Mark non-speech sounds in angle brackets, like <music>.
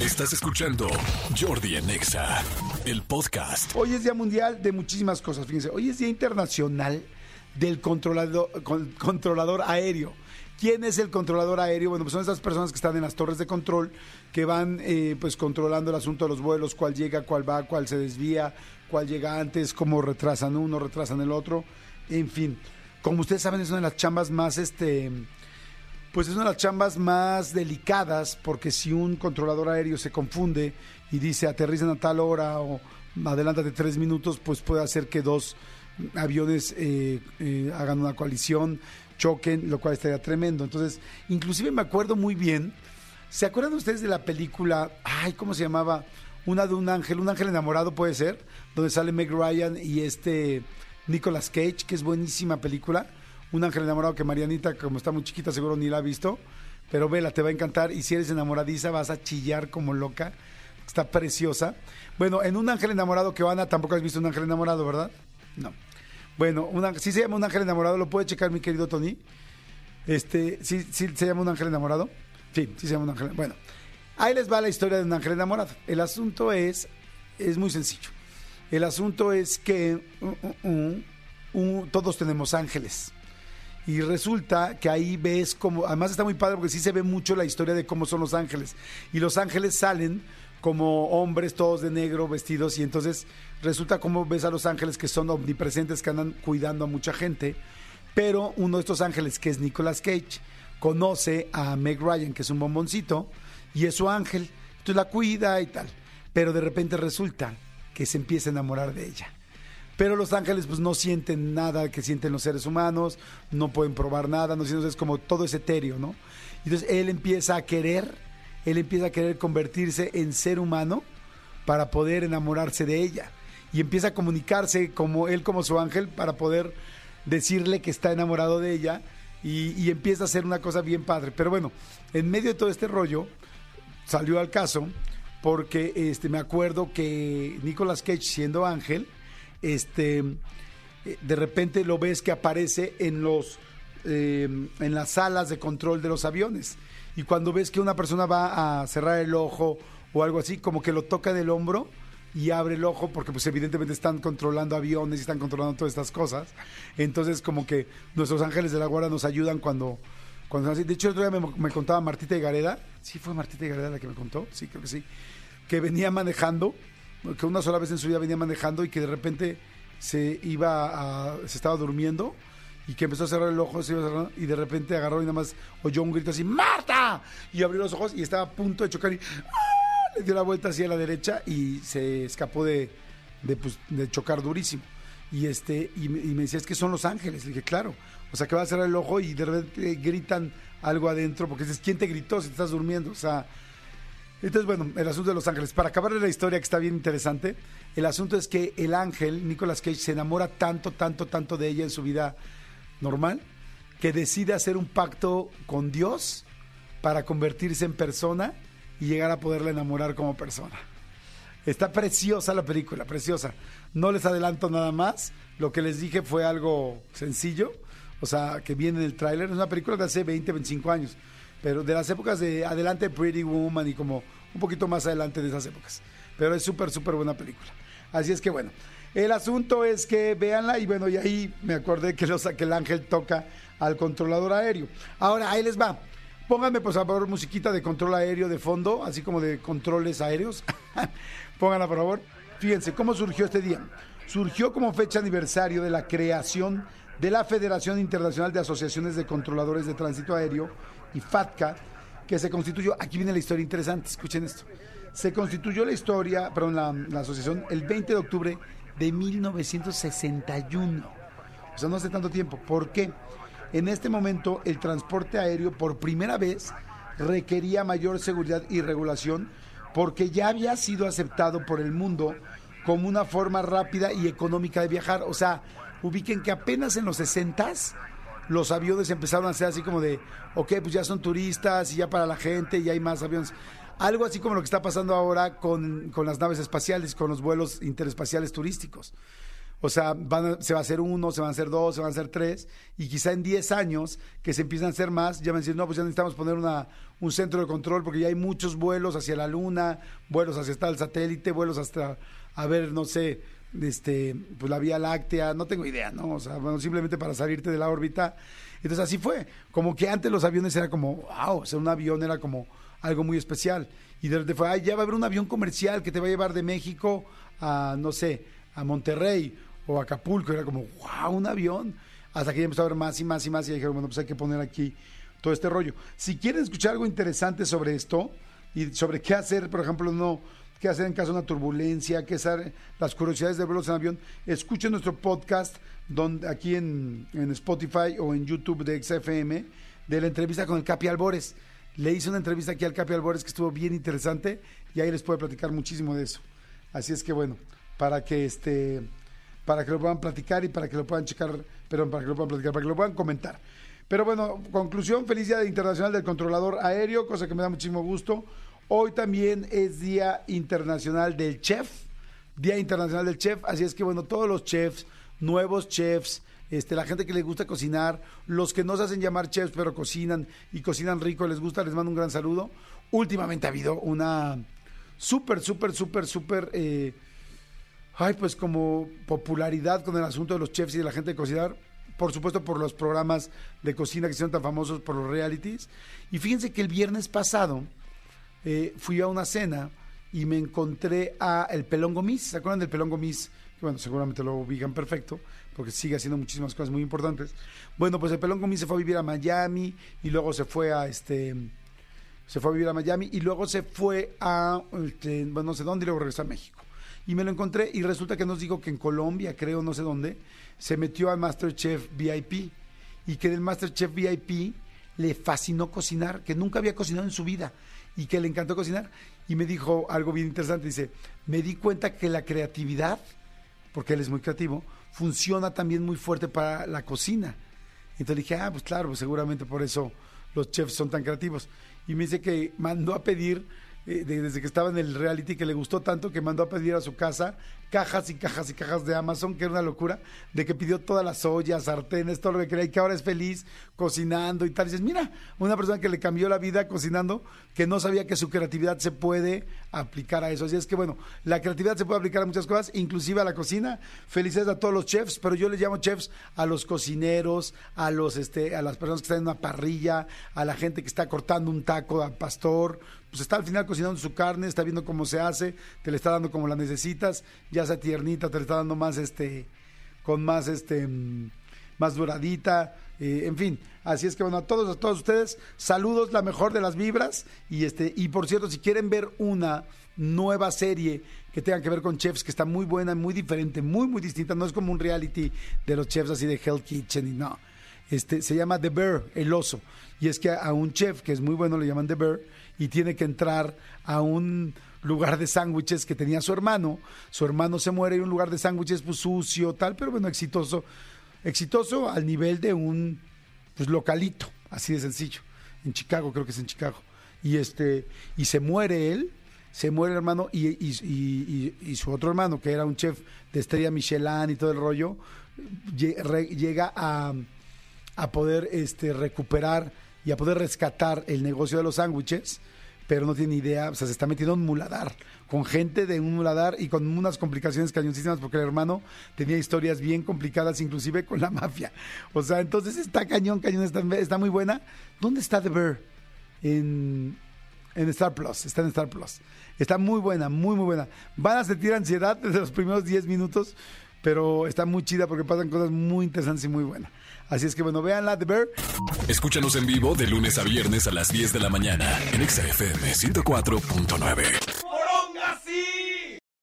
Estás escuchando Jordi Anexa, el podcast. Hoy es Día Mundial de muchísimas cosas, fíjense. Hoy es Día Internacional del controlador, con- controlador aéreo. ¿Quién es el controlador aéreo? Bueno, pues son esas personas que están en las torres de control, que van eh, pues controlando el asunto de los vuelos, cuál llega, cuál va, cuál se desvía, cuál llega antes, cómo retrasan uno, retrasan el otro, en fin. Como ustedes saben, es una de las chambas más, este, pues es una de las chambas más delicadas porque si un controlador aéreo se confunde y dice aterrizan a tal hora o adelántate tres minutos, pues puede hacer que dos aviones eh, eh, hagan una coalición, choquen, lo cual estaría tremendo. Entonces, inclusive me acuerdo muy bien, ¿se acuerdan ustedes de la película, ay, ¿cómo se llamaba? Una de un ángel, un ángel enamorado puede ser, donde sale Meg Ryan y este Nicolas Cage, que es buenísima película. Un ángel enamorado que Marianita, como está muy chiquita, seguro ni la ha visto. Pero vela, te va a encantar. Y si eres enamoradiza, vas a chillar como loca. Está preciosa. Bueno, en Un ángel enamorado que Ana tampoco has visto un ángel enamorado, ¿verdad? No. Bueno, un ángel- sí se llama un ángel enamorado, lo puede checar mi querido Tony. Este, sí, sí se llama un ángel enamorado. Sí, sí se llama un ángel. Bueno, ahí les va la historia de un ángel enamorado. El asunto es, es muy sencillo. El asunto es que uh, uh, uh, todos tenemos ángeles. Y resulta que ahí ves como, además está muy padre porque sí se ve mucho la historia de cómo son los ángeles. Y los ángeles salen como hombres todos de negro vestidos y entonces resulta como ves a los ángeles que son omnipresentes, que andan cuidando a mucha gente. Pero uno de estos ángeles, que es Nicolas Cage, conoce a Meg Ryan, que es un bomboncito, y es su ángel. Entonces la cuida y tal. Pero de repente resulta que se empieza a enamorar de ella. Pero los ángeles pues no sienten nada que sienten los seres humanos, no pueden probar nada, no sienten, es como todo es etéreo, ¿no? Entonces él empieza a querer, él empieza a querer convertirse en ser humano para poder enamorarse de ella. Y empieza a comunicarse como él como su ángel para poder decirle que está enamorado de ella y, y empieza a hacer una cosa bien padre. Pero bueno, en medio de todo este rollo, salió al caso porque este, me acuerdo que Nicolas Cage siendo ángel, este, eh, de repente lo ves que aparece en los eh, en las salas de control de los aviones y cuando ves que una persona va a cerrar el ojo o algo así, como que lo toca del hombro y abre el ojo porque pues evidentemente están controlando aviones y están controlando todas estas cosas. Entonces como que nuestros ángeles de la guardia nos ayudan cuando cuando. De hecho otro día me, me contaba Martita y Gareda, sí fue Martita y Gareda la que me contó, sí creo que sí, que venía manejando, que una sola vez en su vida venía manejando y que de repente se iba a, se estaba durmiendo y que empezó a cerrar el ojo se iba cerrando, y de repente agarró y nada más oyó un grito así ¡Marta! y abrió los ojos y estaba a punto de chocar y ¡ah! le dio la vuelta hacia la derecha y se escapó de, de, pues, de chocar durísimo. Y este y, me- y me decía es que son los ángeles le dije claro o sea que va a cerrar el ojo y de repente gritan algo adentro porque dices quién te gritó si te estás durmiendo o sea entonces, bueno, el asunto de los ángeles. Para acabar la historia que está bien interesante, el asunto es que el ángel, Nicolas Cage, se enamora tanto, tanto, tanto de ella en su vida normal, que decide hacer un pacto con Dios para convertirse en persona y llegar a poderla enamorar como persona. Está preciosa la película, preciosa. No les adelanto nada más. Lo que les dije fue algo sencillo, o sea, que viene en el tráiler. Es una película de hace 20, 25 años, pero de las épocas de adelante de Pretty Woman y como un poquito más adelante de esas épocas. Pero es súper, súper buena película. Así es que bueno, el asunto es que véanla y bueno, y ahí me acordé que, los, que el ángel toca al controlador aéreo. Ahora, ahí les va. Pónganme, por favor, musiquita de control aéreo de fondo, así como de controles aéreos. <laughs> Pónganla, por favor. Fíjense, ¿cómo surgió este día? Surgió como fecha aniversario de la creación de la Federación Internacional de Asociaciones de Controladores de Tránsito Aéreo, y FATCA, que se constituyó, aquí viene la historia interesante, escuchen esto. Se constituyó la historia, perdón, la, la asociación el 20 de octubre de 1961. O sea, no hace tanto tiempo. ¿Por qué? En este momento el transporte aéreo por primera vez requería mayor seguridad y regulación porque ya había sido aceptado por el mundo como una forma rápida y económica de viajar. O sea, ubiquen que apenas en los 60 los aviones empezaron a ser así como de, ok, pues ya son turistas y ya para la gente y hay más aviones. Algo así como lo que está pasando ahora con, con las naves espaciales, con los vuelos interespaciales turísticos. O sea, van se va a hacer uno, se van a hacer dos, se van a hacer tres, y quizá en 10 años que se empiezan a hacer más, ya a decir, no, pues ya necesitamos poner una, un centro de control porque ya hay muchos vuelos hacia la Luna, vuelos hacia el satélite, vuelos hasta, a ver, no sé, este, pues la Vía Láctea, no tengo idea, ¿no? O sea, bueno, simplemente para salirte de la órbita. Entonces así fue, como que antes los aviones era como, wow, o sea, un avión era como algo muy especial. Y de repente fue, ay, ya va a haber un avión comercial que te va a llevar de México a, no sé, a Monterrey o Acapulco, era como, wow, un avión. Hasta que ya empezó a ver más y más y más y dijeron, bueno, pues hay que poner aquí todo este rollo. Si quieren escuchar algo interesante sobre esto y sobre qué hacer, por ejemplo, no qué hacer en caso de una turbulencia, qué hacer las curiosidades de vuelos en avión, escuchen nuestro podcast donde, aquí en, en Spotify o en YouTube de XFM de la entrevista con el Capi Albores. Le hice una entrevista aquí al Capi Albores que estuvo bien interesante y ahí les puedo platicar muchísimo de eso. Así es que bueno, para que este para que lo puedan platicar y para que lo puedan checar, pero para que lo puedan platicar, para que lo puedan comentar. Pero bueno, conclusión, feliz Día Internacional del Controlador Aéreo, cosa que me da muchísimo gusto. Hoy también es Día Internacional del Chef, Día Internacional del Chef, así es que bueno, todos los chefs, nuevos chefs, este, la gente que les gusta cocinar, los que no se hacen llamar chefs pero cocinan y cocinan rico, les gusta, les mando un gran saludo. Últimamente ha habido una súper, súper, súper, súper... Eh, ay, pues como popularidad con el asunto de los chefs y de la gente de cocinar, por supuesto por los programas de cocina que son tan famosos por los realities. Y fíjense que el viernes pasado eh, fui a una cena y me encontré a el Pelón Gomis. ¿Se acuerdan del Pelón Gomis? bueno, seguramente lo ubican perfecto, porque sigue haciendo muchísimas cosas muy importantes. Bueno, pues el Pelón Gomis se fue a vivir a Miami y luego se fue a este se fue a vivir a Miami y luego se fue a, este, bueno, no sé dónde y luego regresó a México y me lo encontré y resulta que nos dijo que en Colombia, creo, no sé dónde, se metió al Masterchef VIP y que del Masterchef VIP le fascinó cocinar, que nunca había cocinado en su vida y que le encantó cocinar. Y me dijo algo bien interesante, dice, me di cuenta que la creatividad, porque él es muy creativo, funciona también muy fuerte para la cocina. Entonces dije, ah, pues claro, pues seguramente por eso los chefs son tan creativos. Y me dice que mandó a pedir desde que estaba en el reality que le gustó tanto que mandó a pedir a su casa cajas y cajas y cajas de Amazon, que era una locura, de que pidió todas las ollas, sartenes, todo lo que quería y que ahora es feliz cocinando y tal. Y dices, mira, una persona que le cambió la vida cocinando, que no sabía que su creatividad se puede aplicar a eso. Así es que bueno, la creatividad se puede aplicar a muchas cosas, inclusive a la cocina. Felicidades a todos los chefs, pero yo les llamo chefs a los cocineros, a los este, a las personas que están en una parrilla, a la gente que está cortando un taco al pastor, pues está al final cocinando su carne, está viendo cómo se hace, te le está dando como la necesitas, ya sea tiernita, te le está dando más este, con más este, mm, más duradita, eh, en fin, así es que bueno, a todos, a todos ustedes, saludos, la mejor de las vibras, y este, y por cierto, si quieren ver una nueva serie que tenga que ver con chefs, que está muy buena, muy diferente, muy, muy distinta, no es como un reality de los chefs así de Hell Kitchen y no. Este, se llama The Bear, el oso. Y es que a un chef que es muy bueno le llaman The Bear y tiene que entrar a un lugar de sándwiches que tenía su hermano. Su hermano se muere y un lugar de sándwiches pues sucio, tal, pero bueno, exitoso. Exitoso al nivel de un pues localito, así de sencillo. En Chicago, creo que es en Chicago. Y este, y se muere él, se muere el hermano y, y, su otro hermano, que era un chef de estrella Michelin y todo el rollo, llega a, a poder este, recuperar y a poder rescatar el negocio de los sándwiches, pero no tiene idea, o sea, se está metiendo en muladar, con gente de un muladar y con unas complicaciones cañoncísimas, porque el hermano tenía historias bien complicadas, inclusive con la <laughs> mafia. O sea, entonces está cañón, cañón, está, está muy buena. ¿Dónde está The Bear? En, en Star Plus, está en Star Plus. Está muy buena, muy, muy buena. Van a sentir ansiedad desde los primeros 10 minutos, pero está muy chida porque pasan cosas muy interesantes y muy buenas. Así es que bueno, vean la de Bear. Escúchanos en vivo de lunes a viernes a las 10 de la mañana en XFM 104.9.